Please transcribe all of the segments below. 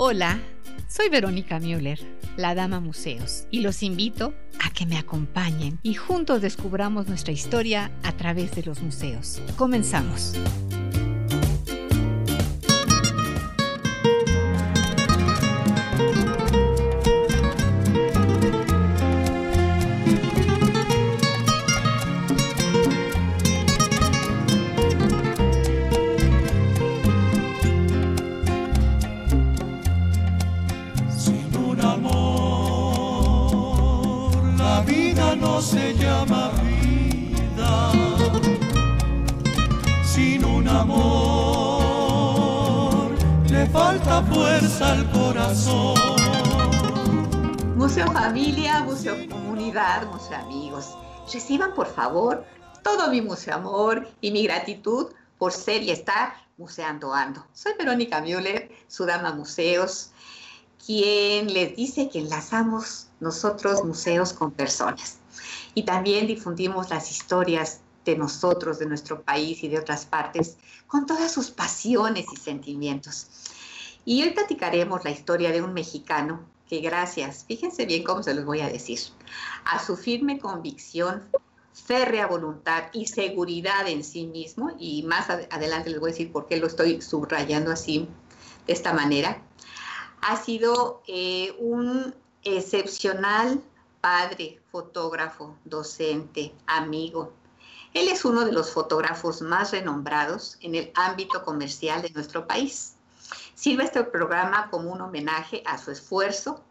Hola, soy Verónica Müller, la Dama Museos, y los invito a que me acompañen y juntos descubramos nuestra historia a través de los museos. Comenzamos. Reciban por favor todo mi museo amor y mi gratitud por ser y estar museando ando. Soy Verónica Müller, su dama museos, quien les dice que enlazamos nosotros museos con personas. Y también difundimos las historias de nosotros, de nuestro país y de otras partes, con todas sus pasiones y sentimientos. Y hoy platicaremos la historia de un mexicano que gracias, fíjense bien cómo se los voy a decir, a su firme convicción, férrea voluntad y seguridad en sí mismo, y más adelante les voy a decir por qué lo estoy subrayando así, de esta manera, ha sido eh, un excepcional padre, fotógrafo, docente, amigo. Él es uno de los fotógrafos más renombrados en el ámbito comercial de nuestro país. Sirve este programa como un homenaje a su esfuerzo,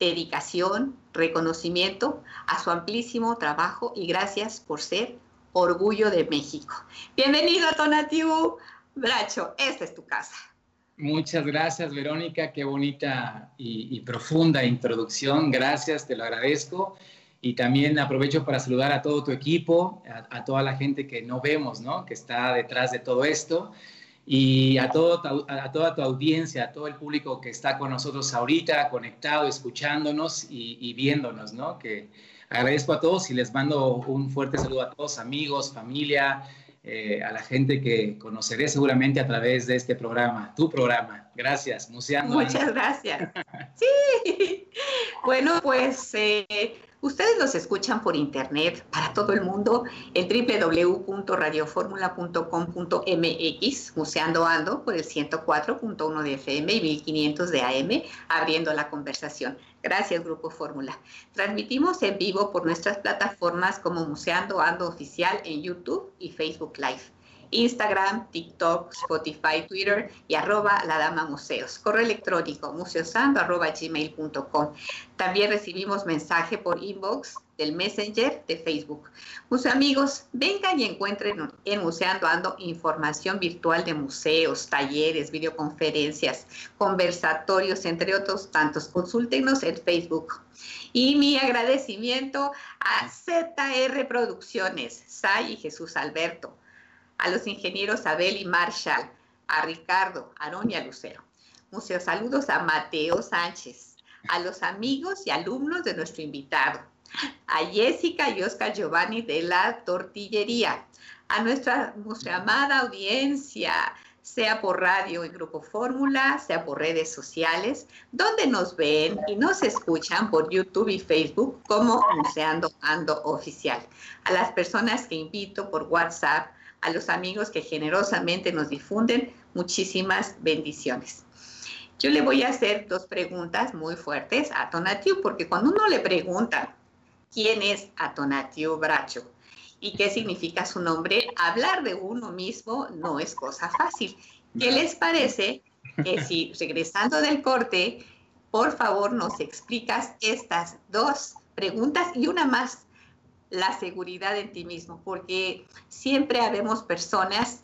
dedicación, reconocimiento, a su amplísimo trabajo y gracias por ser orgullo de México. Bienvenido a Tonatiu Bracho, esta es tu casa. Muchas gracias, Verónica. Qué bonita y, profunda introducción. Gracias, te lo agradezco. Y también aprovecho para saludar a todo tu equipo, a, a toda la gente que no vemos, ¿no? Que está detrás de todo esto y a, todo, a toda tu audiencia, a todo el público que está con nosotros ahorita, conectado, escuchándonos y, viéndonos, ¿no? Que agradezco a todos y les mando un fuerte saludo a todos, amigos, familia, eh, a la gente que conoceré seguramente a través de este programa, tu programa. Gracias, Museando. Muchas gracias. Sí. Bueno, pues eh, Ustedes los escuchan por internet para todo el mundo en www.radioformula.com.mx, museando ando por el 104.1 de FM y 1500 de AM, abriendo la conversación. Gracias, Grupo Fórmula. Transmitimos en vivo por nuestras plataformas como Museando Ando Oficial en YouTube y Facebook Live. Instagram, TikTok, Spotify, Twitter y arroba la dama museos. Correo electrónico museosando arroba gmail.com. También recibimos mensaje por inbox del Messenger de Facebook. Museo amigos, vengan y encuentren en Museando Ando información virtual de museos, talleres, videoconferencias, conversatorios, entre otros tantos. Consúltenos en Facebook. Y mi agradecimiento a ZR Producciones, Sai y Jesús Alberto a los ingenieros Abel y Marshall, a Ricardo, Aarón y a Lucero. Muchos saludos a Mateo Sánchez, a los amigos y alumnos de nuestro invitado, a Jessica y Oscar Giovanni de la Tortillería, a nuestra, nuestra amada audiencia, sea por radio en Grupo Fórmula, sea por redes sociales, donde nos ven y nos escuchan por YouTube y Facebook como Museando Ando Oficial. A las personas que invito por WhatsApp a los amigos que generosamente nos difunden, muchísimas bendiciones. Yo le voy a hacer dos preguntas muy fuertes a Tonatiu, porque cuando uno le pregunta quién es Atonatiu Bracho y qué significa su nombre, hablar de uno mismo no es cosa fácil. ¿Qué les parece que si regresando del corte, por favor nos explicas estas dos preguntas y una más la seguridad en ti mismo, porque siempre habemos personas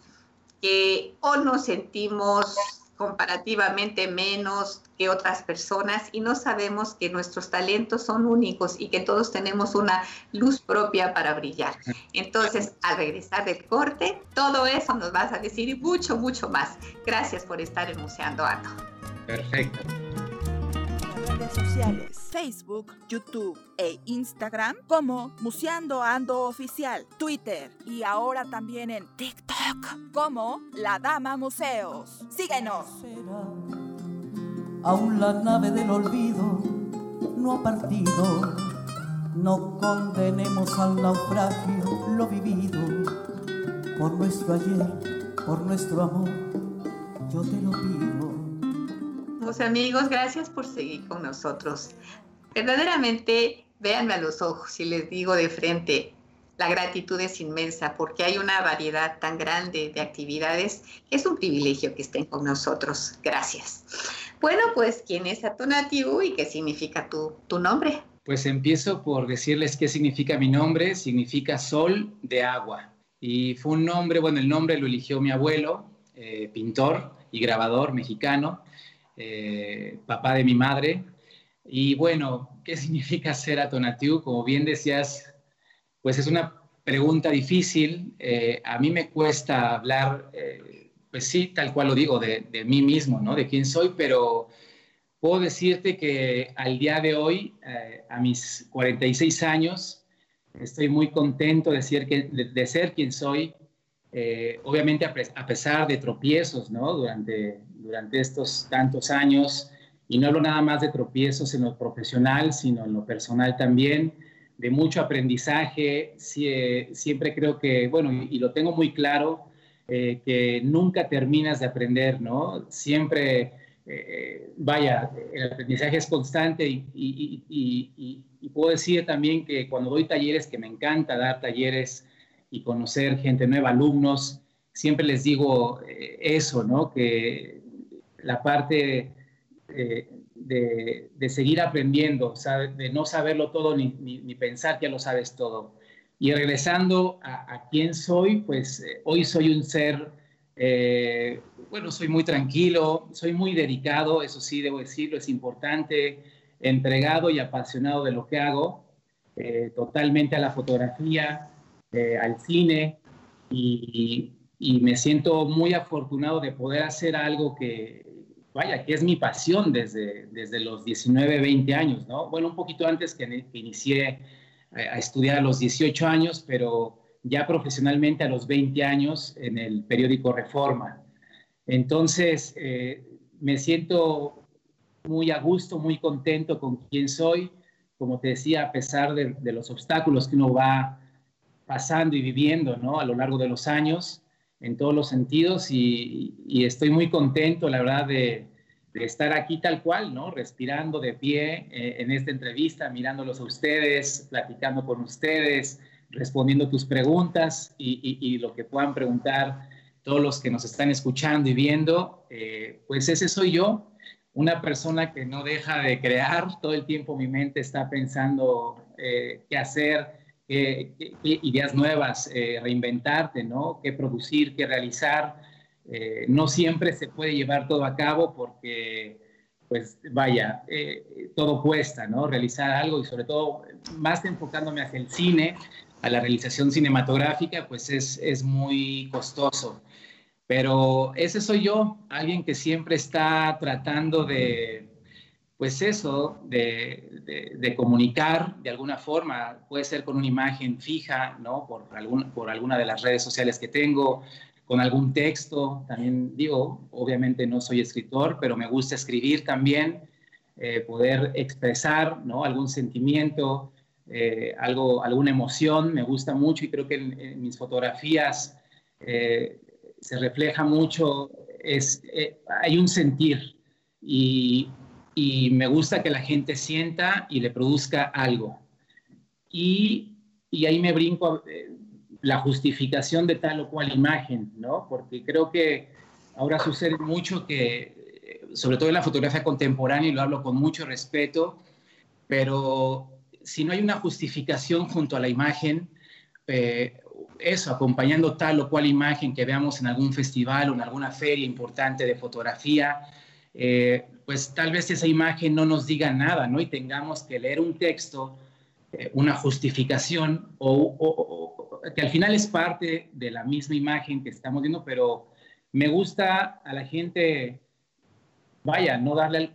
que o nos sentimos comparativamente menos que otras personas y no sabemos que nuestros talentos son únicos y que todos tenemos una luz propia para brillar. Entonces, al regresar del corte, todo eso nos vas a decir y mucho, mucho más. Gracias por estar en Museando Ando. Perfecto sociales, Facebook, YouTube e Instagram como Museando Ando Oficial, Twitter y ahora también en TikTok como La Dama Museos. Síguenos. Aún la nave del olvido no ha partido. No condenemos al naufragio lo vivido. Por nuestro ayer, por nuestro amor, yo te lo pido. Los amigos, gracias por seguir con nosotros. Verdaderamente, véanme a los ojos y les digo de frente, la gratitud es inmensa porque hay una variedad tan grande de actividades que es un privilegio que estén con nosotros. Gracias. Bueno, pues, ¿quién es Atonatiuh y qué significa tu, tu nombre? Pues empiezo por decirles qué significa mi nombre. Significa sol de agua. Y fue un nombre, bueno, el nombre lo eligió mi abuelo, eh, pintor y grabador mexicano, eh, papá de mi madre. Y bueno, ¿qué significa ser Atonatiuh? Como bien decías, pues es una pregunta difícil. Eh, a mí me cuesta hablar, eh, pues sí, tal cual lo digo, de, mí mismo, ¿no? De quién soy, pero puedo decirte que al día de hoy, a mis 46 años, estoy muy contento de ser, de, ser quien soy. obviamente a, pesar de tropiezos, ¿no? Durante, durante estos tantos años, y no hablo nada más de tropiezos en lo profesional, sino en lo personal también de mucho aprendizaje. siempre creo que, bueno, y, lo tengo muy claro, eh, que nunca terminas de aprender, ¿no? Siempre, eh, vaya, el aprendizaje es constante y, y, puedo decir también que cuando doy talleres, que me encanta dar talleres y conocer gente nueva, alumnos, siempre les digo eh, eso, ¿no? Que la parte de, seguir aprendiendo, de no saberlo todo ni, ni, pensar que lo sabes todo. Y regresando a, quién soy, pues eh, hoy soy un ser, eh, bueno, soy muy tranquilo, soy muy dedicado, eso sí, debo decirlo, es importante, entregado y apasionado de lo que hago, eh, totalmente a la fotografía, al cine, y, y me siento muy afortunado de poder hacer algo que, vaya, que es mi pasión desde, desde los 19, 20 años, ¿no? Bueno, un poquito antes que, inicié a, estudiar a los 18 años, pero ya profesionalmente a los 20 años en el periódico Reforma. Entonces, eh, me siento muy a gusto, muy contento con quien soy. Como te decía, a pesar de, los obstáculos que uno va pasando y viviendo ¿no? a lo largo de los años, en todos los sentidos y, estoy muy contento, la verdad, de, estar aquí tal cual, ¿no? Respirando de pie eh, en esta entrevista, mirándolos a ustedes, platicando con ustedes, respondiendo tus preguntas y, lo que puedan preguntar todos los que nos están escuchando y viendo, eh, pues ese soy yo, una persona que no deja de crear, todo el tiempo mi mente está pensando eh, qué hacer, qué, ideas nuevas, eh, reinventarte, ¿no? Qué producir, qué realizar. Eh, no siempre se puede llevar todo a cabo porque, pues vaya, eh, todo cuesta, ¿no? Realizar algo y sobre todo, más enfocándome hacia el cine, a la realización cinematográfica, pues es, es muy costoso. Pero ese soy yo, alguien que siempre está tratando de, pues eso, de, comunicar de alguna forma, puede ser con una imagen fija, ¿no? Por, algún, por alguna de las redes sociales que tengo, con algún texto, también digo, obviamente no soy escritor, pero me gusta escribir también, eh, poder expresar, ¿no? Algún sentimiento, eh, algo, alguna emoción, me gusta mucho y creo que en, mis fotografías eh, se refleja mucho, es, hay un sentir y y me gusta que la gente sienta y le produzca algo. Y, y ahí me brinco eh, la justificación de tal o cual imagen, ¿no? Porque creo que ahora sucede mucho que, eh, sobre todo en la fotografía contemporánea, y lo hablo con mucho respeto, pero si no hay una justificación junto a la imagen, eh, eso, acompañando tal o cual imagen que veamos en algún festival o en alguna feria importante de fotografía, eh, pues tal vez esa imagen no nos diga nada, ¿no? Y tengamos que leer un texto, eh, una justificación, o, que al final es parte de la misma imagen que estamos viendo, pero me gusta a la gente, vaya, no darle,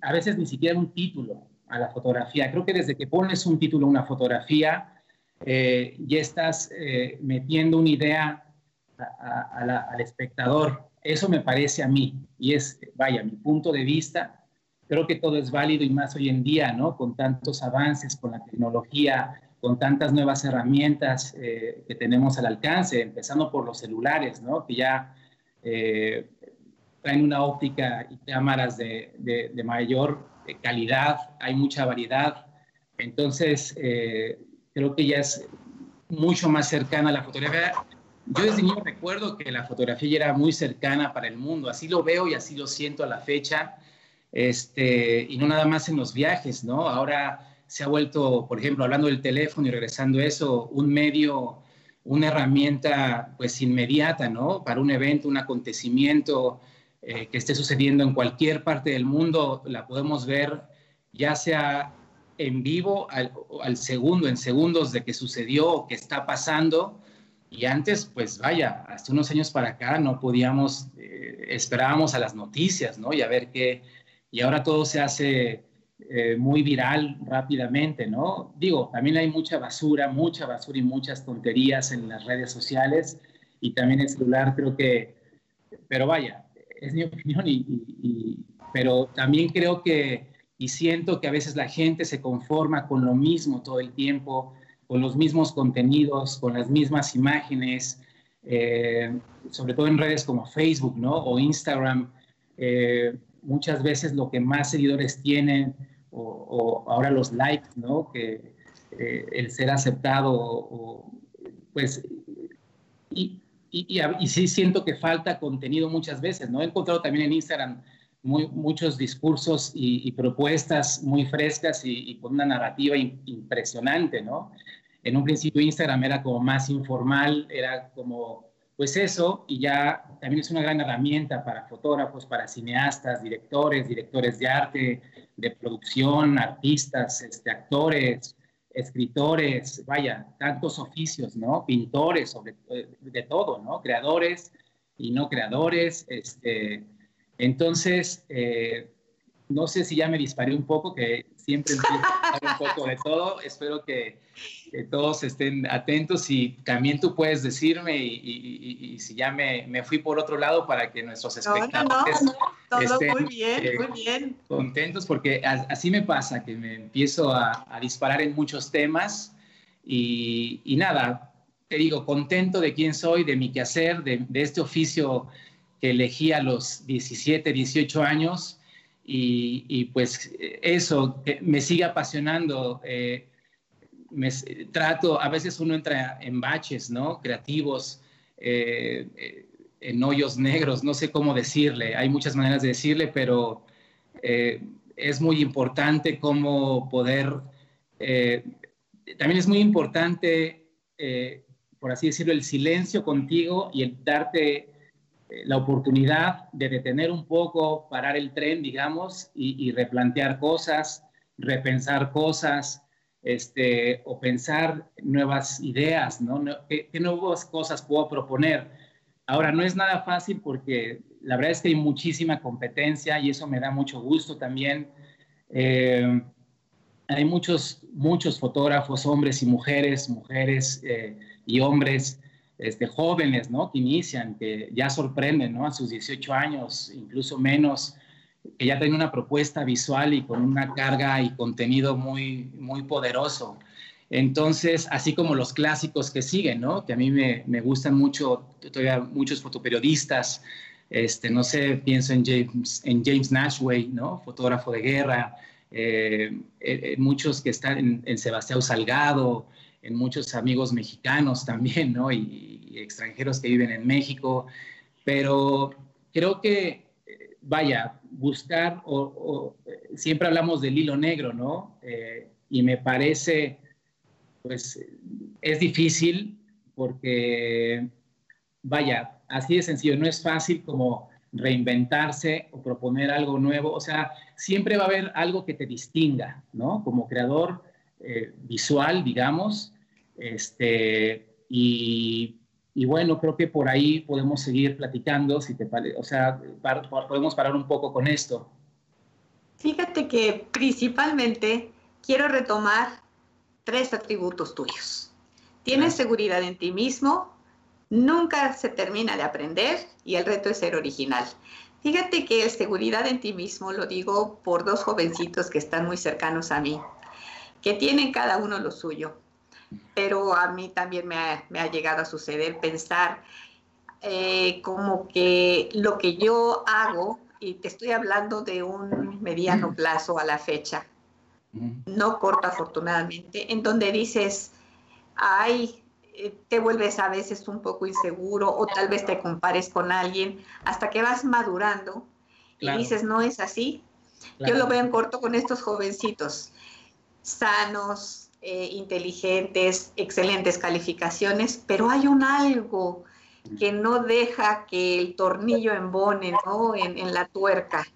a veces ni siquiera un título a la fotografía. Creo que desde que pones un título a una fotografía, eh, ya estás eh, metiendo una idea al espectador. Eso me parece a mí y es, vaya, mi punto de vista. creo que todo es válido y más hoy en día, ¿no? Con tantos avances, con la tecnología, con tantas nuevas herramientas eh, que tenemos al alcance, empezando por los celulares, ¿no? Que ya eh, traen una óptica y cámaras de, de, mayor calidad, hay mucha variedad. Entonces, eh, creo que ya es mucho más cercana a la fotografía. Yo desde niño recuerdo que la fotografía era muy cercana para el mundo, así lo veo y así lo siento a la fecha, este, y no nada más en los viajes, ¿no? Ahora se ha vuelto, por ejemplo, hablando del teléfono y regresando a eso, un medio, una herramienta pues inmediata, ¿no? Para un evento, un acontecimiento eh, que esté sucediendo en cualquier parte del mundo, la podemos ver ya sea en vivo al, segundo, en segundos de que sucedió o que está pasando. Y antes, pues vaya, hasta unos años para acá no podíamos, eh, esperábamos a las noticias, ¿no? Y a ver qué, y ahora todo se hace eh, muy viral rápidamente, ¿no? Digo, también hay mucha basura, mucha basura y muchas tonterías en las redes sociales y también el celular creo que, pero vaya, es mi opinión y, pero también creo que y siento que a veces la gente se conforma con lo mismo todo el tiempo, con los mismos contenidos, con las mismas imágenes, eh, sobre todo en redes como Facebook, ¿no? O Instagram. Eh, muchas veces lo que más seguidores tienen, o, ahora los likes, ¿no? Que eh, el ser aceptado, o, pues, y, y, y, sí siento que falta contenido muchas veces, ¿no? He encontrado también en Instagram muy, muchos discursos y, propuestas muy frescas y, con una narrativa impresionante, ¿no? En un principio Instagram era como más informal, era como pues eso, y ya también es una gran herramienta para fotógrafos, para cineastas, directores, directores de arte, de producción, artistas, este, actores, escritores, vaya, tantos oficios, ¿no? Pintores, sobre, eh, de todo, ¿no? Creadores y no creadores. Este, entonces, eh, no sé si ya me disparé un poco, que siempre empiezo a hablar un poco de todo. Espero que que todos estén atentos y también tú puedes decirme y, si ya me, me, fui por otro lado para que nuestros espectadores estén muy bien, eh, muy bien. contentos porque así me pasa que me empiezo a, disparar en muchos temas y, nada, te digo, contento de quién soy, de mi quehacer, de, de este oficio que elegí a los 17, 18 años y, pues eso me sigue apasionando. Eh, me trato, a veces uno entra en baches, ¿no? Creativos, eh, eh, en hoyos negros, no sé cómo decirle, hay muchas maneras de decirle, pero eh, es muy importante cómo poder, también es muy importante, por así decirlo, el silencio contigo y el darte la oportunidad de detener un poco, parar el tren, digamos, y replantear cosas, repensar cosas, este, o pensar nuevas ideas, ¿no? ¿Qué, nuevas cosas puedo proponer? Ahora, no es nada fácil porque la verdad es que hay muchísima competencia y eso me da mucho gusto también. Eh, hay muchos, muchos fotógrafos, hombres y mujeres, mujeres eh, y hombres, este, jóvenes, ¿no? Que inician, que ya sorprenden, ¿no? A sus 18 años, incluso menos, que ya tiene una propuesta visual y con una carga y contenido muy, muy poderoso. Entonces, así como los clásicos que siguen, ¿no? Que a mí me, me gustan mucho, todavía muchos fotoperiodistas, este, no sé, pienso en James, en James Nashway, ¿no? Fotógrafo de guerra, eh, muchos que están en, Sebastián Salgado, en muchos amigos mexicanos también, ¿no? Y, extranjeros que viven en México, pero creo que vaya, buscar, o, siempre hablamos del hilo negro, ¿no? Eh, y me parece, pues, es difícil porque, vaya, así de sencillo, no es fácil como reinventarse o proponer algo nuevo, o sea, siempre va a haber algo que te distinga, ¿no? Como creador eh, visual, digamos, este, y y bueno, creo que por ahí podemos seguir platicando, si te o sea, podemos parar un poco con esto. Fíjate que principalmente quiero retomar tres atributos tuyos. Tienes seguridad en ti mismo, nunca se termina de aprender y el reto es ser original. Fíjate que seguridad en ti mismo lo digo por dos jovencitos que están muy cercanos a mí, que tienen cada uno lo suyo, pero a mí también me ha, llegado a suceder pensar eh, como que lo que yo hago, y te estoy hablando de un mediano plazo a la fecha, no corto afortunadamente, en donde dices, ay, eh, te vuelves a veces un poco inseguro o tal vez te compares con alguien hasta que vas madurando y dices, no es así. Yo lo veo en corto con estos jovencitos, sanos, eh, inteligentes, excelentes calificaciones, pero hay un algo que no deja que el tornillo embone ¿no? en, la tuerca.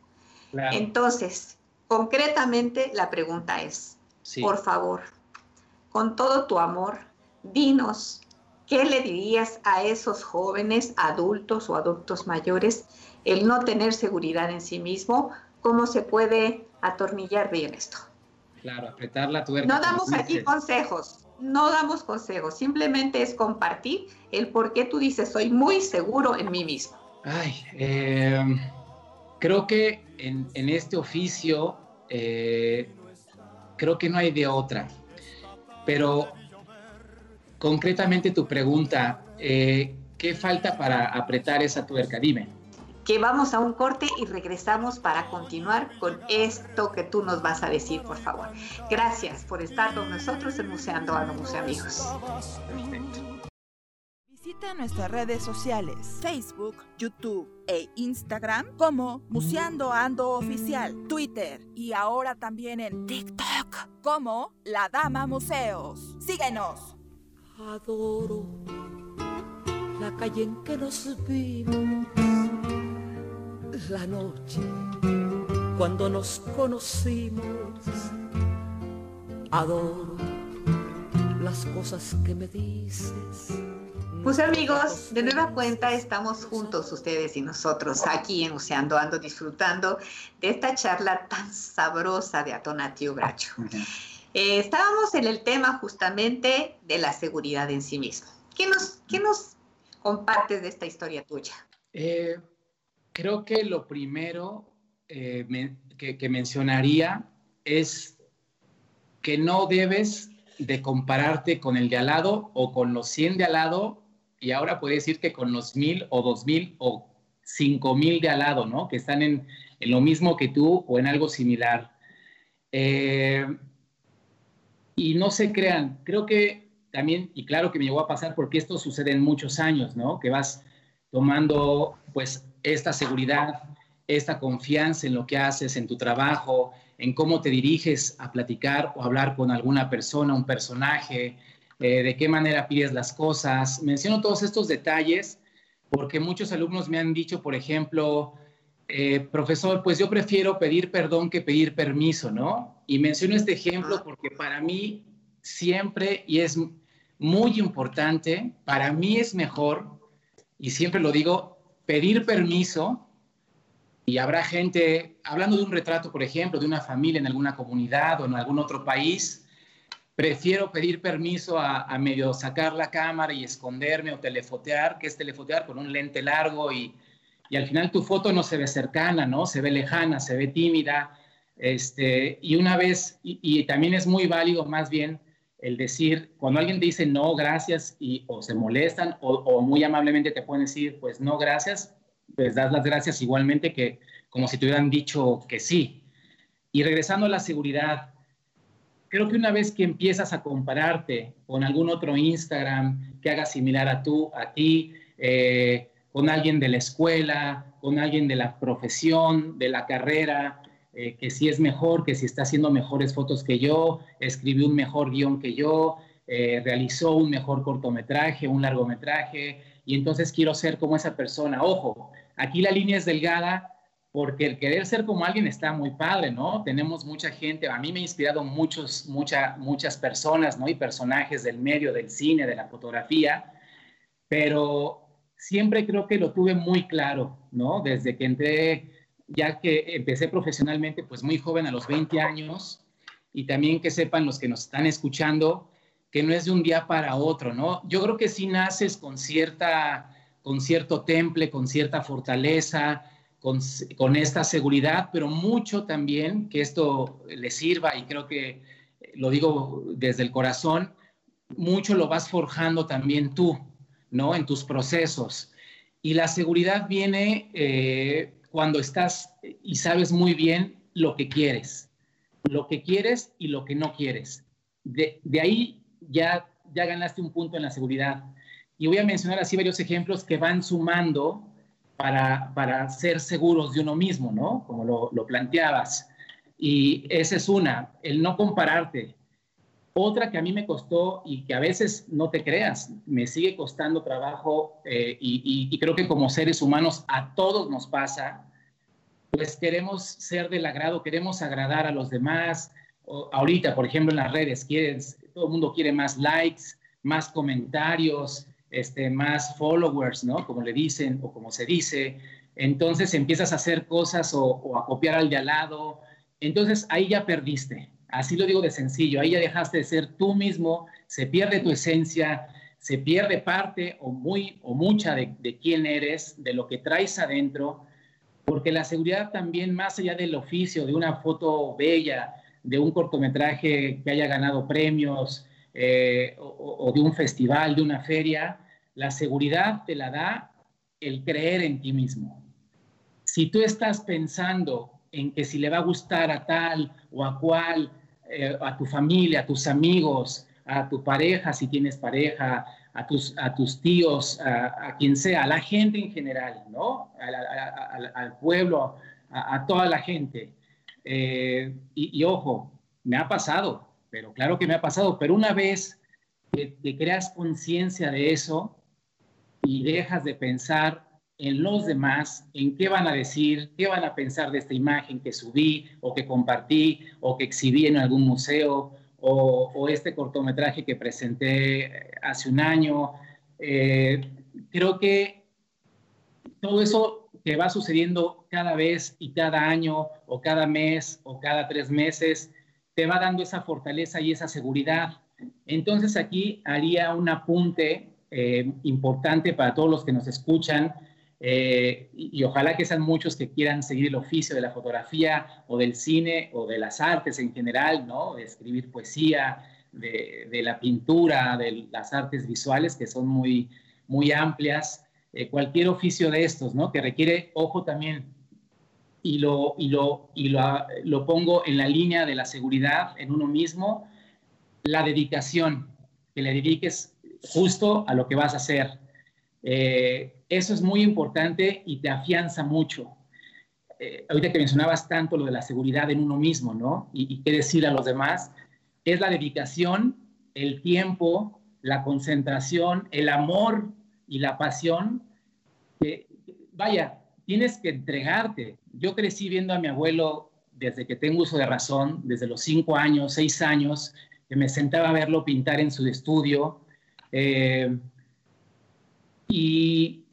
Entonces, concretamente la pregunta es, por favor, con todo tu amor, dinos, ¿qué le dirías a esos jóvenes, adultos o adultos mayores, el no tener seguridad en sí mismo? ¿Cómo se puede atornillar bien esto? Claro, apretar la tuerca. No damos aquí consejos, no damos consejos, simplemente es compartir el por qué tú dices, soy muy seguro en mí mismo. Ay, eh, creo que en, este oficio, eh, creo que no hay de otra, pero concretamente tu pregunta, eh, ¿qué falta para apretar esa tuerca? Dime. Que vamos a un corte y regresamos para continuar con esto que tú nos vas a decir, por favor. Gracias por estar con nosotros en Museando a los Amigos. Visita nuestras redes sociales, Facebook, YouTube e Instagram como Museando Ando Oficial, Twitter y ahora también en TikTok como La Dama Museos. Síguenos. Adoro la calle en que nos vimos, la noche cuando nos conocimos. Adoro las cosas que me dices. Pues amigos, de nueva cuenta estamos juntos ustedes y nosotros aquí en Oceando Ando disfrutando de esta charla tan sabrosa de Atonatio Bracho. Eh, estábamos en el tema justamente de la seguridad en sí mismo. ¿Qué nos, qué nos compartes de esta historia tuya? Eh, creo que lo primero eh, que, mencionaría es que no debes de compararte con el de al lado o con los 100 de al lado y ahora puedes decir que con los 1000 o 2000 o 5000 de al lado, ¿no? Que están en, en, lo mismo que tú o en algo similar. Eh, y no se crean, creo que también, y claro que me llegó a pasar porque esto sucede en muchos años, ¿no? Que vas tomando pues esta seguridad, esta confianza en lo que haces, en tu trabajo, en cómo te diriges a platicar o hablar con alguna persona, un personaje, eh, de qué manera pides las cosas. Menciono todos estos detalles porque muchos alumnos me han dicho, por ejemplo, eh, profesor, pues yo prefiero pedir perdón que pedir permiso, ¿no? Y menciono este ejemplo porque para mí siempre, y es muy importante, para mí es mejor, y siempre lo digo, pedir permiso, y habrá gente, hablando de un retrato, por ejemplo, de una familia en alguna comunidad o en algún otro país, prefiero pedir permiso a, a medio sacar la cámara y esconderme o telefotear, que es telefotear con un lente largo y y al final tu foto no se ve cercana, ¿no? Se ve lejana, se ve tímida, este, y una vez, y, también es muy válido más bien el decir, cuando alguien te dice no, gracias, y, o se molestan, o, muy amablemente te pueden decir, pues no, gracias, pues das las gracias igualmente que como si te hubieran dicho que sí. Y regresando a la seguridad, creo que una vez que empiezas a compararte con algún otro Instagram que haga similar a tú, a ti, eh, con alguien de la escuela, con alguien de la profesión, de la carrera, eh, que si es mejor, que si está haciendo mejores fotos que yo, escribió un mejor guion que yo, eh, realizó un mejor cortometraje, un largometraje, y entonces quiero ser como esa persona. Ojo, aquí la línea es delgada porque el querer ser como alguien está muy padre, ¿no? Tenemos mucha gente, a mí me ha inspirado muchos, mucha, muchas personas, ¿no? Y personajes del medio, del cine, de la fotografía, pero siempre creo que lo tuve muy claro, ¿no? Desde que entré, ya que empecé profesionalmente, pues muy joven, a los 20 años, y también que sepan los que nos están escuchando, que no es de un día para otro, ¿no? Yo creo que sí naces con, cierta, con cierto temple, con cierta fortaleza, con, esta seguridad, pero mucho también que esto le sirva y creo que lo digo desde el corazón, mucho lo vas forjando también tú, ¿no? En tus procesos. Y la seguridad viene eh, cuando estás y sabes muy bien lo que quieres, lo que quieres y lo que no quieres. De, ahí ya, ya ganaste un punto en la seguridad. Y voy a mencionar así varios ejemplos que van sumando para, para ser seguros de uno mismo, ¿no? Como lo, lo planteabas. Y esa es una, el no compararte. Otra que a mí me costó y que a veces no te creas, me sigue costando trabajo eh, y, creo que como seres humanos a todos nos pasa, pues queremos ser del agrado, queremos agradar a los demás. ahorita, por ejemplo, en las redes, todo el mundo quiere más likes, más comentarios, este, más followers, ¿no? Como le dicen o como se dice. Entonces empiezas a hacer cosas o, a copiar al de al lado. Entonces ahí ya perdiste. Así lo digo de sencillo. Ahí ya dejaste de ser tú mismo, se pierde tu esencia, se pierde parte o muy o mucha de, quién eres, de lo que traes adentro, porque la seguridad también, más allá del oficio, de una foto bella, de un cortometraje que haya ganado premios, eh, o, de un festival, de una feria, la seguridad te la da el creer en ti mismo. Si tú estás pensando en que si le va a gustar a tal o a cual, eh, a tu familia, a tus amigos, a tu pareja, si tienes pareja, a tus, a tus tíos, a, quien sea, a la gente en general, ¿no? al pueblo, a, toda la gente. Eh, y, ojo, me ha pasado, pero claro que me ha pasado, pero una vez que, creas conciencia de eso y dejas de pensar en los demás, en qué van a decir, qué van a pensar de esta imagen que subí o que compartí o que exhibí en algún museo o, este cortometraje que presenté hace un año. Eh, creo que todo eso que va sucediendo cada vez y cada año o cada mes o cada tres meses te va dando esa fortaleza y esa seguridad. Entonces aquí haría un apunte eh, importante para todos los que nos escuchan eh, y, ojalá que sean muchos que quieran seguir el oficio de la fotografía o del cine o de las artes en general, ¿no? De escribir poesía, de, la pintura, de las artes visuales que son muy, muy amplias. Eh, cualquier oficio de estos, ¿no? Que requiere, ojo también, y lo, y lo, y lo, lo pongo en la línea de la seguridad en uno mismo, la dedicación, que le dediques justo a lo que vas a hacer. Eh, eso es muy importante y te afianza mucho. Eh, ahorita que mencionabas tanto lo de la seguridad en uno mismo, ¿no? Y, y, qué decir a los demás, es la dedicación, el tiempo, la concentración, el amor y la pasión. Que, vaya, tienes que entregarte. Yo crecí viendo a mi abuelo desde que tengo uso de razón, desde los cinco años, seis años, que me sentaba a verlo pintar en su estudio. Eh, y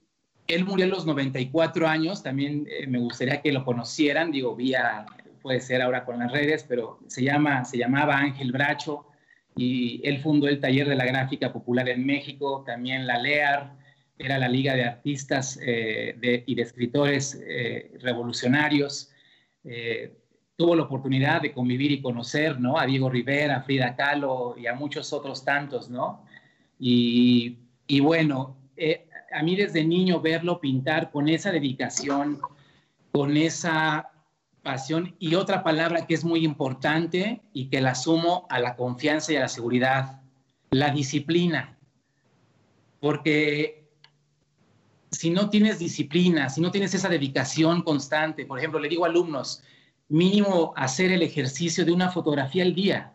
él murió a los 94 años, también eh, me gustaría que lo conocieran, digo, vía, puede ser ahora con las redes, pero se, llama, se llamaba Ángel Bracho y él fundó el Taller de la Gráfica Popular en México, también la LEAR, era la Liga de Artistas eh, y de Escritores eh, Revolucionarios. Eh, tuvo la oportunidad de convivir y conocer ¿no? a Diego Rivera, a Frida Kahlo y a muchos otros tantos, ¿no? Y, y bueno, a mí desde niño verlo pintar con esa dedicación, con esa pasión y otra palabra que es muy importante y que la sumo a la confianza y a la seguridad, la disciplina. Porque si no tienes disciplina, si no tienes esa dedicación constante, por ejemplo, le digo a alumnos, mínimo hacer el ejercicio de una fotografía al día,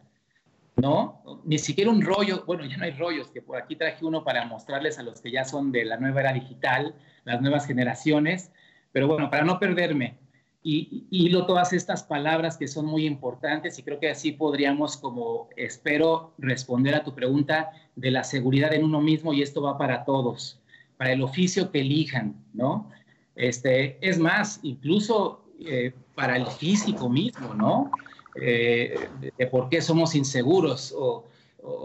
¿no? Ni siquiera un rollo, bueno, ya no hay rollos, que por aquí traje uno para mostrarles a los que ya son de la nueva era digital, las nuevas generaciones, pero bueno, para no perderme, y, hilo todas estas palabras que son muy importantes y creo que así podríamos, como espero, responder a tu pregunta de la seguridad en uno mismo y esto va para todos para el oficio que elijan, ¿no? Este, es más, incluso eh, para el físico mismo, ¿no? Eh, de, por qué somos inseguros o,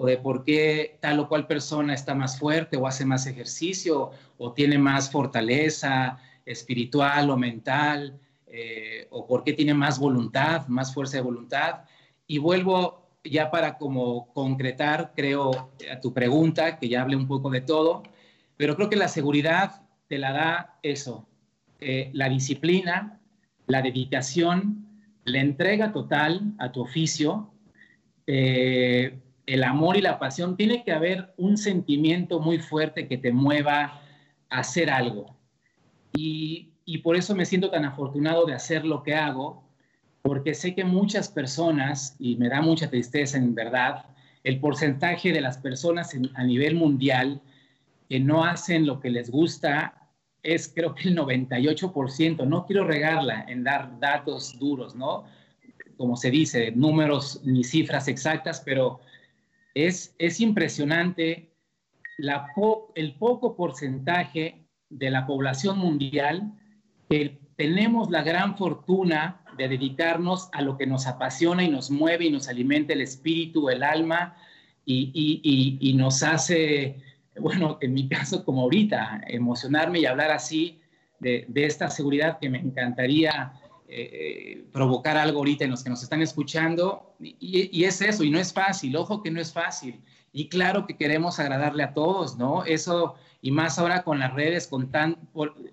de por qué tal o cual persona está más fuerte o hace más ejercicio o tiene más fortaleza espiritual o mental, eh, o por qué tiene más voluntad, más fuerza de voluntad. Y vuelvo ya para como concretar, creo, a tu pregunta, que ya hablé un poco de todo, pero creo que la seguridad te la da eso, eh, la disciplina, la dedicación, la entrega total a tu oficio, eh, el amor y la pasión. Tiene que haber un sentimiento muy fuerte que te mueva a hacer algo. Y, y por eso me siento tan afortunado de hacer lo que hago, porque sé que muchas personas, y me da mucha tristeza en verdad, el porcentaje de las personas a nivel mundial que no hacen lo que les gusta es creo que el 98%. No quiero regarla en dar datos duros, ¿no? Como se dice, números ni cifras exactas, pero es, es impresionante la el poco porcentaje de la población mundial que tenemos la gran fortuna de dedicarnos a lo que nos apasiona y nos mueve y nos alimenta el espíritu, el alma y, y, y nos hace bueno, en mi caso como ahorita, emocionarme y hablar así de, esta seguridad que me encantaría eh, provocar algo ahorita en los que nos están escuchando. Y, es eso, y no es fácil, ojo que no es fácil. Y claro que queremos agradarle a todos, ¿no? Eso, y más ahora con las redes, con tan,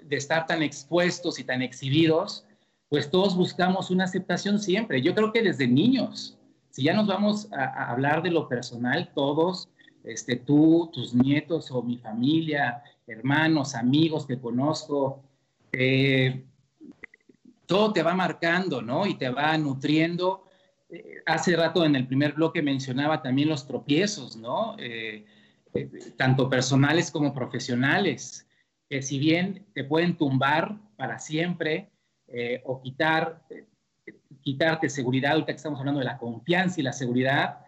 de estar tan expuestos y tan exhibidos, pues todos buscamos una aceptación siempre. Yo creo que desde niños, si ya nos vamos a hablar de lo personal, todos este, tú, tus nietos o mi familia, hermanos, amigos que conozco, eh, todo te va marcando, ¿no? Y te va nutriendo. Eh, hace rato en el primer bloque mencionaba también los tropiezos, ¿no? Eh, tanto personales como profesionales, que si bien te pueden tumbar para siempre o quitar, quitarte seguridad, ahorita que estamos hablando de la confianza y la seguridad,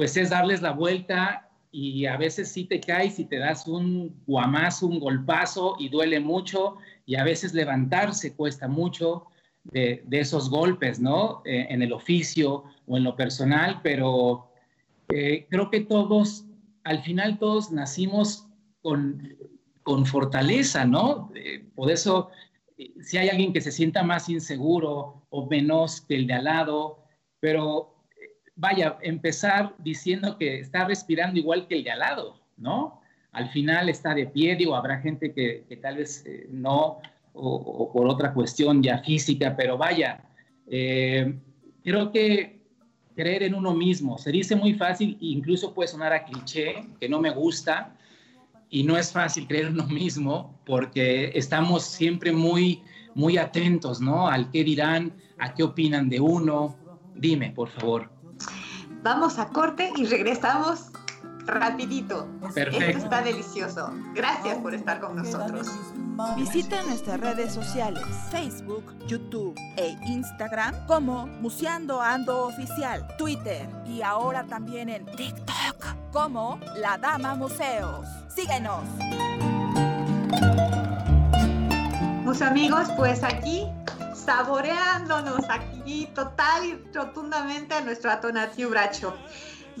pues es darles la vuelta y a veces sí te caes y te das un guamazo, un golpazo y duele mucho y a veces levantarse cuesta mucho de, esos golpes, ¿no? Eh, en el oficio o en lo personal, pero eh, creo que todos, al final todos nacimos con, con fortaleza, ¿no? Eh, por eso, si hay alguien que se sienta más inseguro o menos que el de al lado, pero vaya, empezar diciendo que está respirando igual que el de al lado, ¿no? Al final está de pie, digo, habrá gente que, tal vez eh, no, o, por otra cuestión ya física, pero vaya, eh, creo que creer en uno mismo, se dice muy fácil, incluso puede sonar a cliché, que no me gusta, y no es fácil creer en uno mismo porque estamos siempre muy, muy atentos, ¿no? Al qué dirán, a qué opinan de uno. Dime, por favor. Vamos a corte y regresamos rapidito. Perfecto. Esto está delicioso. Gracias por estar con nosotros. Visita nuestras redes sociales, Facebook, YouTube e Instagram como Museando Ando Oficial, Twitter y ahora también en TikTok como La Dama Museos. Síguenos. Mis amigos, pues aquí saboreándonos aquí total y rotundamente a nuestro Atonatiu Bracho.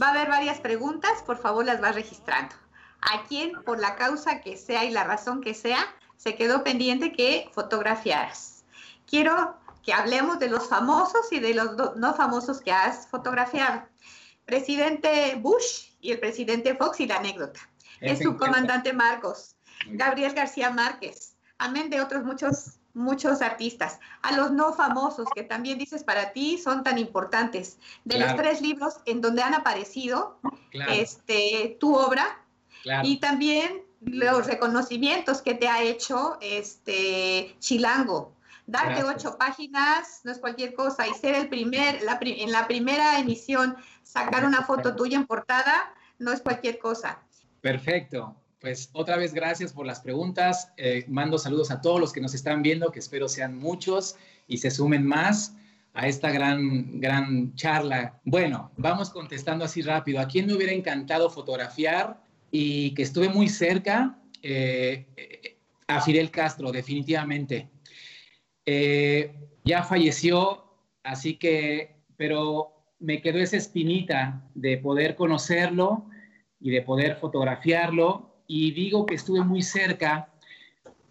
Va a haber varias preguntas, por favor las va registrando. ¿A quién, por la causa que sea y la razón que sea, se quedó pendiente que fotografiaras? Quiero que hablemos de los famosos y de los no famosos que has fotografiado. Presidente Bush y el presidente Fox y la anécdota. El subcomandante Marcos, Gabriel García Márquez, amén de otros muchos muchos artistas, a los no famosos, que también dices para ti son tan importantes. De los tres libros en donde han aparecido este, tu obra y también los reconocimientos que te ha hecho este, Chilango. Darte ocho páginas no es cualquier cosa y ser el primer, la, en la primera emisión, sacar una foto tuya en portada no es cualquier cosa. Perfecto pues otra vez gracias por las preguntas. Eh, mando saludos a todos los que nos están viendo, que espero sean muchos y se sumen más a esta gran, gran charla. Bueno, vamos contestando así rápido. ¿A quién me hubiera encantado fotografiar y que estuve muy cerca? Eh, a Fidel Castro, definitivamente. Eh, ya falleció, así que, pero me quedó esa espinita de poder conocerlo y de poder fotografiarlo y digo que estuve muy cerca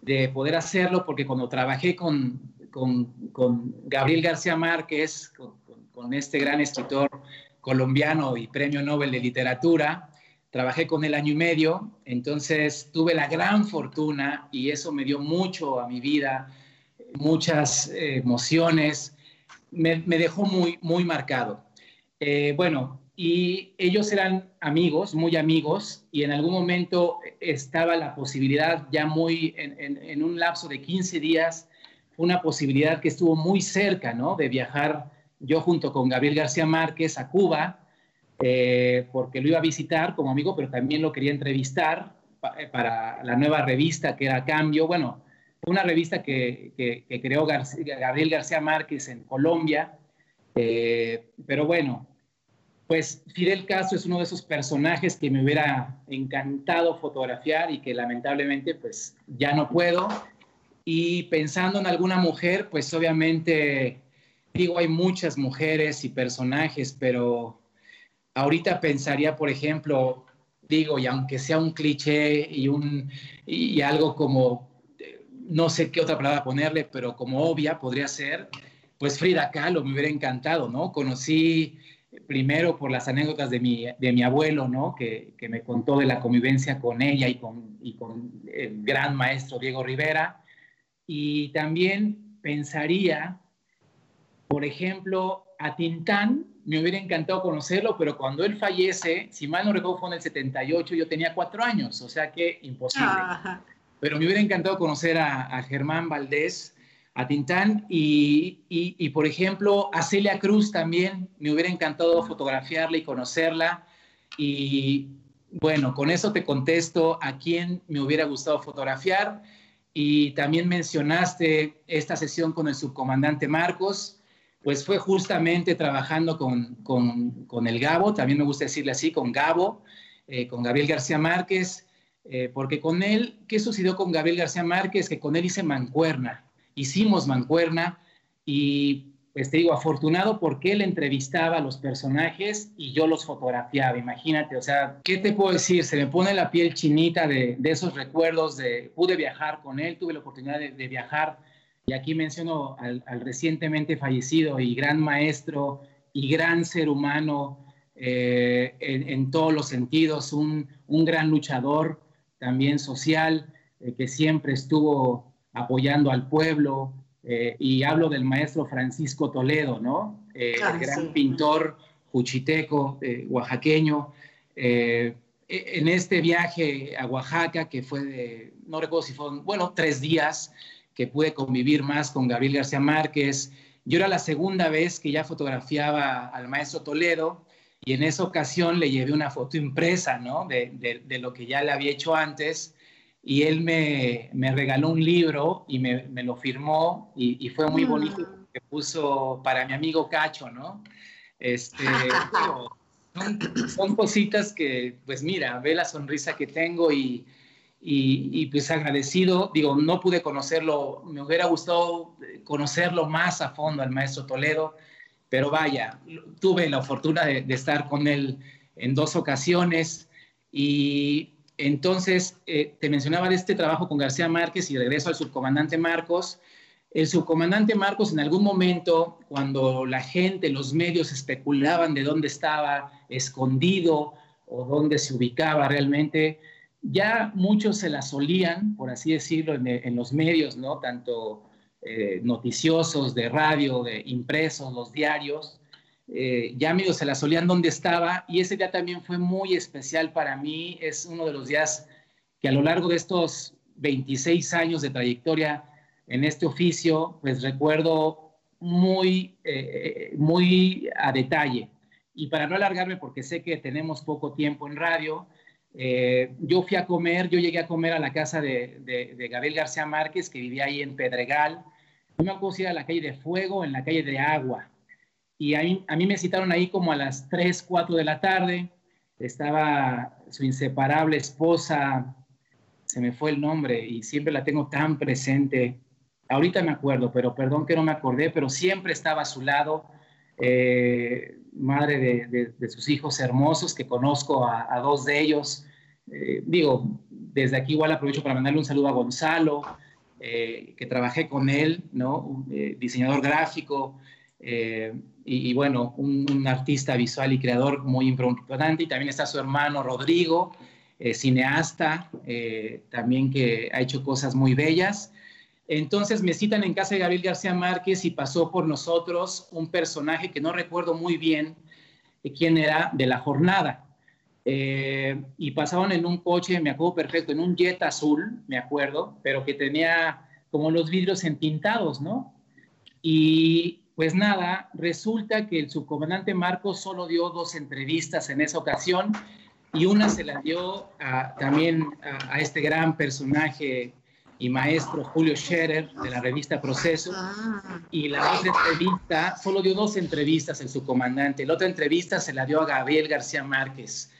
de poder hacerlo porque cuando trabajé con, con, con Gabriel García Márquez, con, este gran escritor colombiano y premio Nobel de Literatura, trabajé con él año y medio, entonces tuve la gran fortuna y eso me dio mucho a mi vida, muchas eh, emociones, me, me, dejó muy, muy marcado. Eh, bueno, y ellos eran amigos, muy amigos, y en algún momento estaba la posibilidad, ya muy en, un lapso de 15 días, una posibilidad que estuvo muy cerca, ¿no? De viajar yo junto con Gabriel García Márquez a Cuba, eh, porque lo iba a visitar como amigo, pero también lo quería entrevistar eh, para la nueva revista que era Cambio. Bueno, una revista que, que, creó Gabriel García Márquez en Colombia, eh, pero bueno, pues Fidel Castro es uno de esos personajes que me hubiera encantado fotografiar y que lamentablemente pues ya no puedo. Y pensando en alguna mujer, pues obviamente digo, hay muchas mujeres y personajes, pero ahorita pensaría, por ejemplo, digo, y aunque sea un cliché y, un, y algo como, no sé qué otra palabra ponerle, pero como obvia podría ser, pues Frida Kahlo me hubiera encantado, ¿no? Conocí primero por las anécdotas de mi, de mi abuelo, ¿no? Que, que, me contó de la convivencia con ella y con, y con el gran maestro Diego Rivera. Y también pensaría, por ejemplo, a Tintán, me hubiera encantado conocerlo, pero cuando él fallece, si mal no recuerdo fue en el 78, yo tenía cuatro años, o sea que imposible. Pero me hubiera encantado conocer a, a Germán Valdés, a Tintán y, por ejemplo, a Celia Cruz también. Me hubiera encantado fotografiarla y conocerla. Y bueno, con eso te contesto a quién me hubiera gustado fotografiar. Y también mencionaste esta sesión con el subcomandante Marcos. Pues fue justamente trabajando con, con, con el Gabo, también me gusta decirle así, con Gabo, eh, con Gabriel García Márquez, eh, porque con él, ¿qué sucedió con Gabriel García Márquez? Que con él hice mancuerna hicimos mancuerna y pues te digo, afortunado porque él entrevistaba a los personajes y yo los fotografiaba, imagínate, o sea, ¿qué te puedo decir? Se me pone la piel chinita de, esos recuerdos, de pude viajar con él, tuve la oportunidad de, viajar y aquí menciono al, recientemente fallecido y gran maestro y gran ser humano eh, en, todos los sentidos, un, gran luchador también social eh, que siempre estuvo apoyando al pueblo, eh, y hablo del maestro Francisco Toledo, ¿no? Eh, el gran pintor juchiteco, eh, oaxaqueño. E, en este viaje a Oaxaca, que fue de, no recuerdo si fueron, bueno, tres días, que pude convivir más con Gabriel García Márquez. Yo era la segunda vez que ya fotografiaba al maestro Toledo y en esa ocasión le llevé una foto impresa, ¿no? De, de, de lo que ya le había hecho antes y él me, me regaló un libro y me, me lo firmó y, y, fue muy bonito mm. que puso para mi amigo Cacho, ¿no? Este, son, son, cositas que, pues mira, ve la sonrisa que tengo y, y, y, pues agradecido, digo, no pude conocerlo, me hubiera gustado conocerlo más a fondo al maestro Toledo, pero vaya, tuve la fortuna de, de estar con él en dos ocasiones y entonces, eh, te mencionaba de este trabajo con García Márquez y regreso al subcomandante Marcos. El subcomandante Marcos en algún momento, cuando la gente, los medios especulaban de dónde estaba escondido o dónde se ubicaba realmente, ya muchos se la solían, por así decirlo, en, los medios, ¿no? Tanto eh, noticiosos, de radio, de impresos, los diarios, eh, ya amigos se la solían donde estaba y ese día también fue muy especial para mí. Es uno de los días que a lo largo de estos 26 años de trayectoria en este oficio, pues recuerdo muy, eh, muy a detalle. Y para no alargarme, porque sé que tenemos poco tiempo en radio, eh, yo fui a comer, yo llegué a comer a la casa de, de, Gabriel García Márquez, que vivía ahí en Pedregal. No me acuerdo si era la calle de Fuego, en la calle de Agua y a mí, a mí me citaron ahí como a las 3, 4 de la tarde. Estaba su inseparable esposa, se me fue el nombre y siempre la tengo tan presente. Ahorita me acuerdo, pero perdón que no me acordé, pero siempre estaba a su lado, eh, madre de, sus hijos hermosos, que conozco a, dos de ellos. Eh, digo, desde aquí igual aprovecho para mandarle un saludo a Gonzalo, eh, que trabajé con él, ¿no? Diseñador gráfico y, y, bueno, un, artista visual y creador muy importante. Y también está su hermano Rodrigo, cineasta, también que ha hecho cosas muy bellas. Entonces me citan en casa de Gabriel García Márquez y pasó por nosotros un personaje que no recuerdo muy bien quién era de la jornada. Eh, y pasaban en un coche, me acuerdo perfecto, en un jet azul, me acuerdo, pero que tenía como los vidrios entintados, ¿no? Y pues nada, resulta que el subcomandante Marcos solo dio dos entrevistas en esa ocasión y una se la dio también a, a, este gran personaje y maestro Julio Scherer de la revista Proceso. Ah. Y la otra entrevista, solo dio dos entrevistas el subcomandante. La otra entrevista se la dio a Gabriel García Márquez.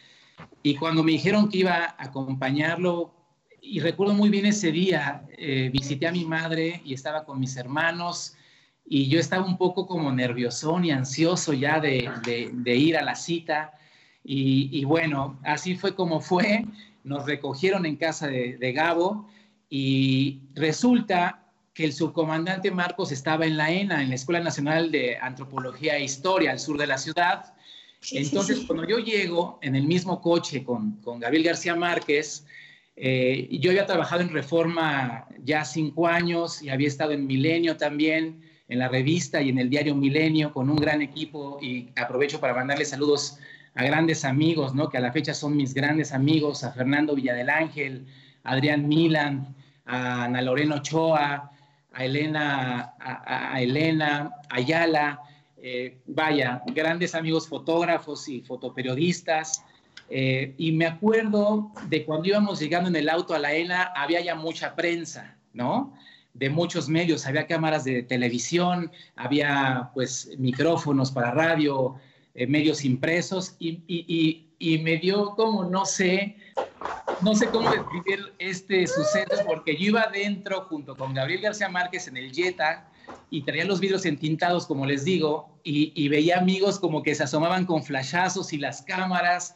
Y cuando me dijeron que iba a acompañarlo, y recuerdo muy bien ese día, eh, visité a mi madre y estaba con mis hermanos y yo estaba un poco como nerviosón y ansioso ya de, de, ir a la cita. Y, y, bueno, así fue como fue. Nos recogieron en casa de, de Gabo y resulta que el subcomandante Marcos estaba en la ENA, en la Escuela Nacional de Antropología e Historia, al sur de la ciudad, entonces, cuando yo llego en el mismo coche con, con Gabriel García Márquez, eh, yo había trabajado en Reforma ya cinco años y había estado en Milenio también, en la revista y en el diario Milenio, con un gran equipo y aprovecho para mandarle saludos a grandes amigos, ¿no? que a la fecha son mis grandes amigos, a Fernando Villadel Ángel, a Adrián Milan, a Ana Lorena Ochoa, a Elena, a, a Elena Ayala, eh, vaya, grandes amigos fotógrafos y fotoperiodistas. Eh, y me acuerdo de cuando íbamos llegando en el auto a la ENA, había ya mucha prensa, ¿no? De muchos medios, había cámaras de televisión, había pues micrófonos para radio, eh, medios impresos, y, y, me dio como, no sé, no sé cómo describir este suceso, porque yo iba adentro junto con Gabriel García Márquez en el Jetta, y traía los vidrios entintados, como les digo, y, veía amigos como que se asomaban con flashazos y las cámaras.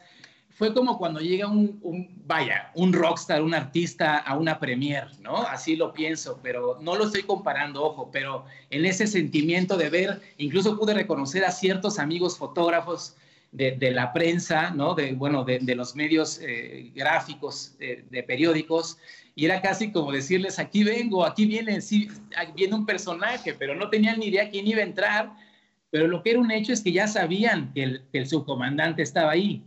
Fue como cuando llega un, vaya, un rockstar, un artista a una premier, ¿no? Así lo pienso, pero no lo estoy comparando, ojo, pero en ese sentimiento de ver, incluso pude reconocer a ciertos amigos fotógrafos de, la prensa, ¿no? De, bueno, de, los medios eh, gráficos, eh, de periódicos, y era casi como decirles, aquí vengo, aquí viene, sí, viene un personaje, pero no tenían ni idea quién iba a entrar, pero lo que era un hecho es que ya sabían que el, que el subcomandante estaba ahí.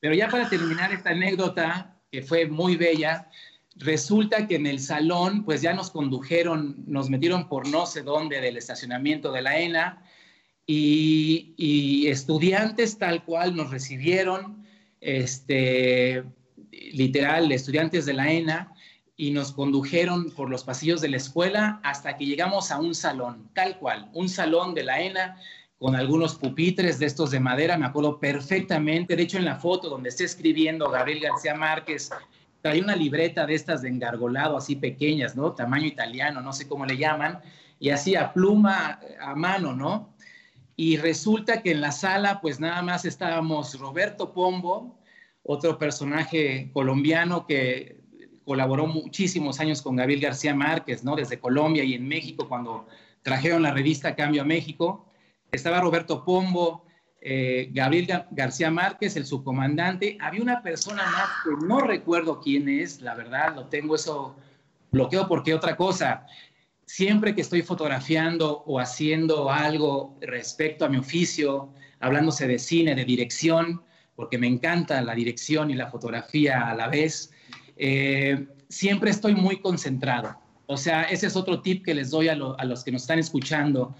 Pero ya para terminar esta anécdota, que fue muy bella, resulta que en el salón, pues ya nos condujeron, nos metieron por no sé dónde del estacionamiento de la ENA, y, estudiantes tal cual nos recibieron, este, literal, estudiantes de la ENA, y nos condujeron por los pasillos de la escuela hasta que llegamos a un salón, tal cual, un salón de la ENA con algunos pupitres de estos de madera, me acuerdo perfectamente, de hecho en la foto donde está escribiendo Gabriel García Márquez, trae una libreta de estas de engargolado, así pequeñas, ¿no? Tamaño italiano, no sé cómo le llaman, y así a pluma, a mano, ¿no? Y resulta que en la sala, pues nada más estábamos Roberto Pombo, otro personaje colombiano que colaboró muchísimos años con Gabriel García Márquez, ¿no? Desde Colombia y en México, cuando trajeron la revista Cambio a México. Estaba Roberto Pombo, eh, Gabriel García Márquez, el subcomandante. Había una persona más que no recuerdo quién es, la verdad, lo tengo eso bloqueado porque otra cosa. Siempre que estoy fotografiando o haciendo algo respecto a mi oficio, hablándose de cine, de dirección, porque me encanta la dirección y la fotografía a la vez, eh, siempre estoy muy concentrado. O sea, ese es otro tip que les doy a, los que nos están escuchando.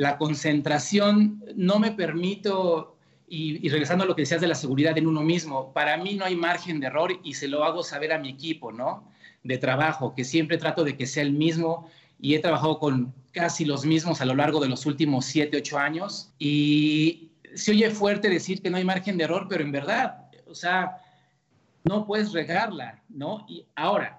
La concentración no me permito, y, regresando a lo que decías de la seguridad en uno mismo, para mí no hay margen de error y se lo hago saber a mi equipo, ¿no? De trabajo, que siempre trato de que sea el mismo y he trabajado con casi los mismos a lo largo de los últimos siete, ocho años. Y se oye fuerte decir que no hay margen de error, pero en verdad, o sea, no puedes regarla, ¿no? Y ahora,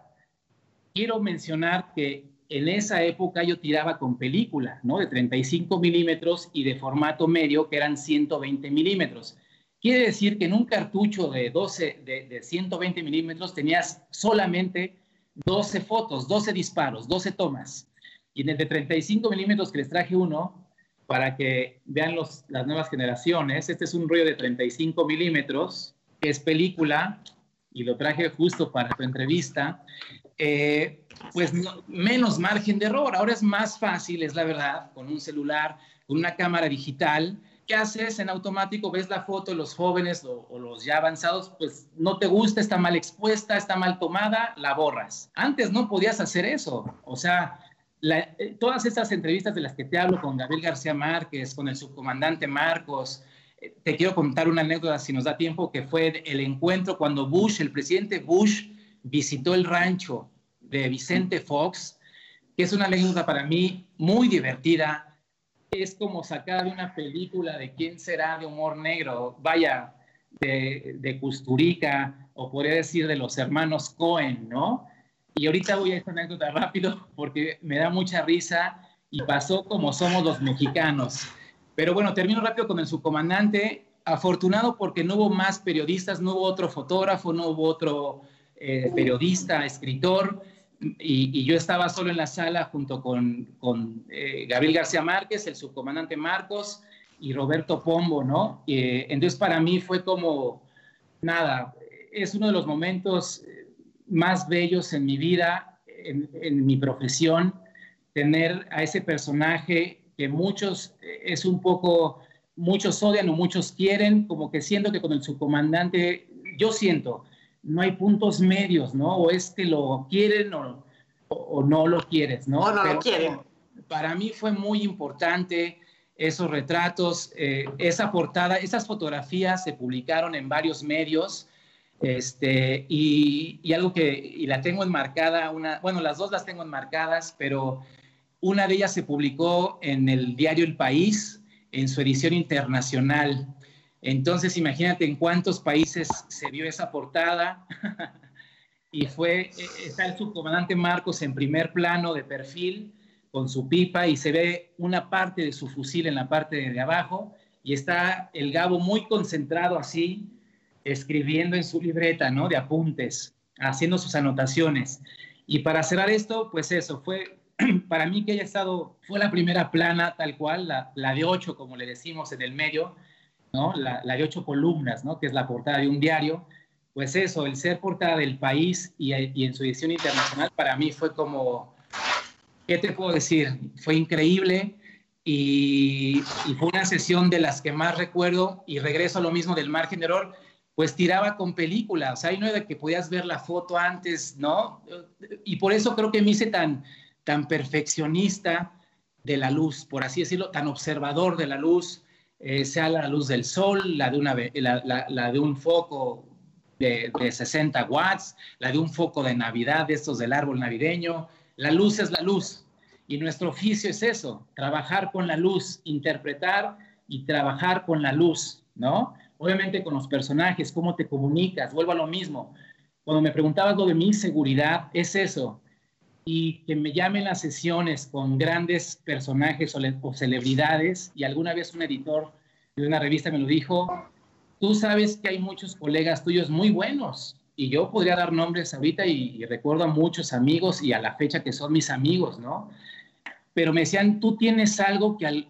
quiero mencionar que en esa época yo tiraba con película, ¿no? De 35 milímetros y de formato medio, que eran 120 milímetros. Quiere decir que en un cartucho de 12, de, 120 milímetros tenías solamente 12 fotos, 12 disparos, 12 tomas. Y en el de 35 milímetros que les traje uno, para que vean los, las nuevas generaciones, este es un rollo de 35 milímetros, que es película, y lo traje justo para tu entrevista. Eh, pues menos margen de error. Ahora es más fácil, es la verdad, con un celular, con una cámara digital. ¿Qué haces en automático? Ves la foto, los jóvenes o, los ya avanzados, pues no te gusta, está mal expuesta, está mal tomada, la borras. Antes no podías hacer eso. O sea, eh, todas estas entrevistas de las que te hablo con Gabriel García Márquez, con el subcomandante Marcos, eh, te quiero contar una anécdota, si nos da tiempo, que fue el encuentro cuando Bush, el presidente Bush, visitó el rancho de Vicente Fox, que es una anécdota para mí muy divertida. Es como sacar una película de quién será de humor negro, vaya, de, de Custurica, o podría decir de los hermanos Cohen, ¿no? Y ahorita voy a esta anécdota rápido porque me da mucha risa y pasó como somos los mexicanos. Pero bueno, termino rápido con el subcomandante. Afortunado porque no hubo más periodistas, no hubo otro fotógrafo, no hubo otro eh, periodista, escritor y, yo estaba solo en la sala junto con, con eh, Gabriel García Márquez, el subcomandante Marcos y Roberto Pombo, ¿no? Eh, entonces para mí fue como, nada, es uno de los momentos eh, más bellos en mi vida, en, en mi profesión, tener a ese personaje que muchos es un poco, muchos odian o muchos quieren, como que siento que con el subcomandante, yo siento no hay puntos medios, ¿no? O es que lo quieren o, o, no lo quieres, ¿no? O no lo quieren. Para mí fue muy importante esos retratos, eh, esa portada, esas fotografías se publicaron en varios medios. Este, y, y, algo que, y la tengo enmarcada, una, bueno, las dos las tengo enmarcadas, pero una de ellas se publicó en el diario El País, en su edición internacional. Entonces, imagínate en cuántos países se vio esa portada. y fue, eh, está el subcomandante Marcos en primer plano de perfil con su pipa y se ve una parte de su fusil en la parte de abajo y está el Gabo muy concentrado así, escribiendo en su libreta, ¿no? De apuntes, haciendo sus anotaciones. Y para cerrar esto, pues eso, fue para mí que haya estado, fue la primera plana tal cual, la, la de ocho, como le decimos en el medio, la, de ocho columnas, ¿no? Que es la portada de un diario. Pues eso, el ser portada del país y, en su edición internacional para mí fue como, ¿qué te puedo decir? Fue increíble y, fue una sesión de las que más recuerdo y regreso a lo mismo del margen de error, pues tiraba con películas, o sea, hay no que podías ver la foto antes, ¿no? Y por eso creo que me hice tan, tan perfeccionista de la luz, por así decirlo, tan observador de la luz, eh, sea la luz del sol, la de, una, la, de un foco de, 60 watts, la de un foco de Navidad, de estos del árbol navideño. La luz es la luz. Y nuestro oficio es eso, trabajar con la luz, interpretar y trabajar con la luz, ¿no? Obviamente con los personajes, cómo te comunicas, vuelvo a lo mismo. Cuando me preguntabas lo de mi seguridad, es eso. Y que me llamen las sesiones con grandes personajes o, celebridades, y alguna vez un editor de una revista me lo dijo, tú sabes que hay muchos colegas tuyos muy buenos, y yo podría dar nombres ahorita y, recuerdo a muchos amigos y a la fecha que son mis amigos, ¿no? Pero me decían, tú tienes algo que,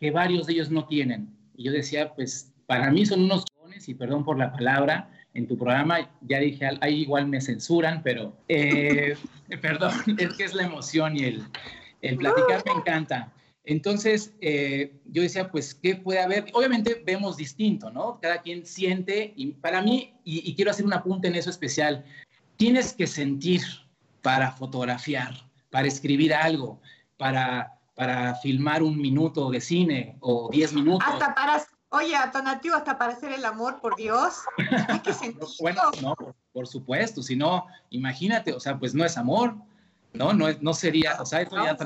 que, varios de ellos no tienen. Y yo decía, pues para mí son unos y perdón por la palabra, en tu programa ya dije, ahí igual me censuran, pero eh, perdón, es que es la emoción y el, el platicar me encanta. Entonces, eh, yo decía, pues, ¿qué puede haber? Obviamente vemos distinto, ¿no? Cada quien siente, y para mí, y, quiero hacer un apunte en eso especial, tienes que sentir para fotografiar, para escribir algo, para, para filmar un minuto de cine o diez minutos. Hasta para, oye, Atonativo, hasta para hacer el amor, por Dios. Hay que sentir. bueno, no, por, por supuesto, si no, imagínate, o sea, pues no es amor no, no, no sería, o sea, esto ya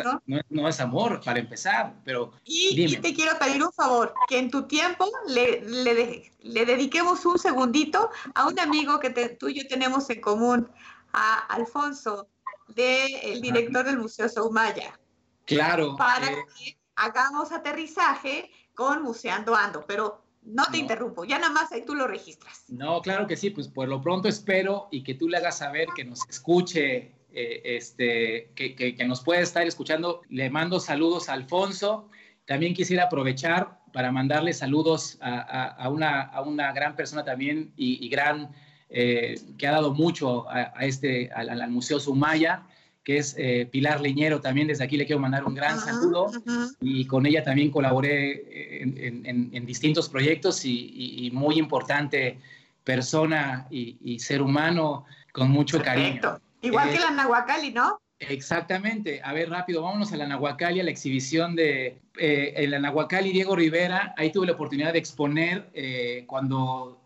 no, es amor para empezar, pero... Y, te quiero pedir un favor, que en tu tiempo le, le, dediquemos un segundito a un amigo que tú y yo tenemos en común, a Alfonso, del director del Museo Soumaya. Claro. Para eh. que hagamos aterrizaje con Museando Ando, pero no te interrumpo, ya nada más ahí tú lo registras. No, claro que sí, pues por lo pronto espero y que tú le hagas saber que nos escuche, eh, este, que, que, nos puede estar escuchando. Le mando saludos a Alfonso. También quisiera aprovechar para mandarle saludos a, a, una, a una, gran persona también y, gran, eh, que ha dado mucho a, este, al, Museo Sumaya, que es eh, Pilar Leñero. También desde aquí le quiero mandar un gran saludo y con ella también colaboré en, distintos proyectos y, muy importante persona y, ser humano con mucho cariño. Igual que eh, la Nahuacali, ¿no? Exactamente. A ver, rápido, vámonos a la Nahuacali, a la exhibición de eh, la Nahuacali Diego Rivera. Ahí tuve la oportunidad de exponer eh, cuando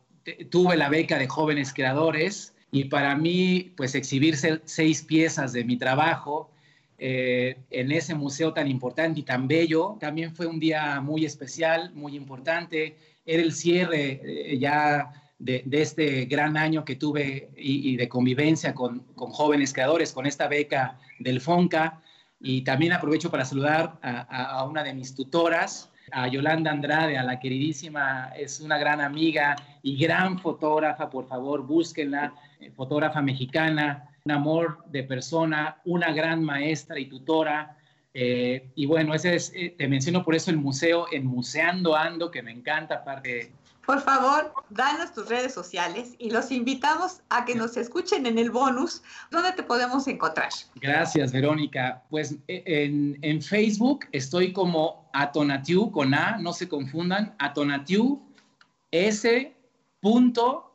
tuve la beca de jóvenes creadores y para mí, pues exhibirse seis piezas de mi trabajo eh, en ese museo tan importante y tan bello, también fue un día muy especial, muy importante. Era el cierre eh, ya de, este gran año que tuve y, de convivencia con, jóvenes creadores, con esta beca del FONCA. Y también aprovecho para saludar a, una de mis tutoras, a Yolanda Andrade, a la queridísima, es una gran amiga y gran fotógrafa, por favor, búsquenla, fotógrafa mexicana, un amor de persona, una gran maestra y tutora. Eh, y bueno, ese es, eh, te menciono por eso el museo, en Museando Ando, que me encanta, aparte por favor, danos tus redes sociales y los invitamos a que nos escuchen en el bonus. ¿Dónde te podemos encontrar? Gracias, Verónica. Pues e, en, en Facebook estoy como Atonatiu con A, no se confundan, Atonatiu S.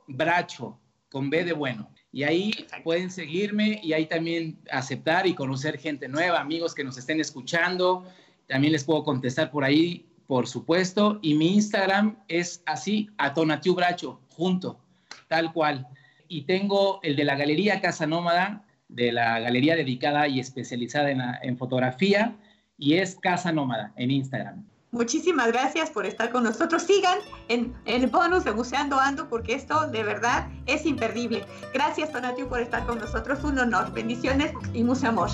Bracho con B de bueno. Y ahí pueden seguirme y ahí también aceptar y conocer gente nueva, amigos que nos estén escuchando. También les puedo contestar por ahí por supuesto, y mi Instagram es así, Atonatiu Bracho, junto, tal cual. Y tengo el de la Galería Casa Nómada, de la galería dedicada y especializada en, fotografía, y es Casa Nómada en Instagram. Muchísimas gracias por estar con nosotros. Sigan en, el bonus de Buceando Ando porque esto de verdad es imperdible. Gracias, Tonatiu, por estar con nosotros. Un honor. Bendiciones y mucho amor.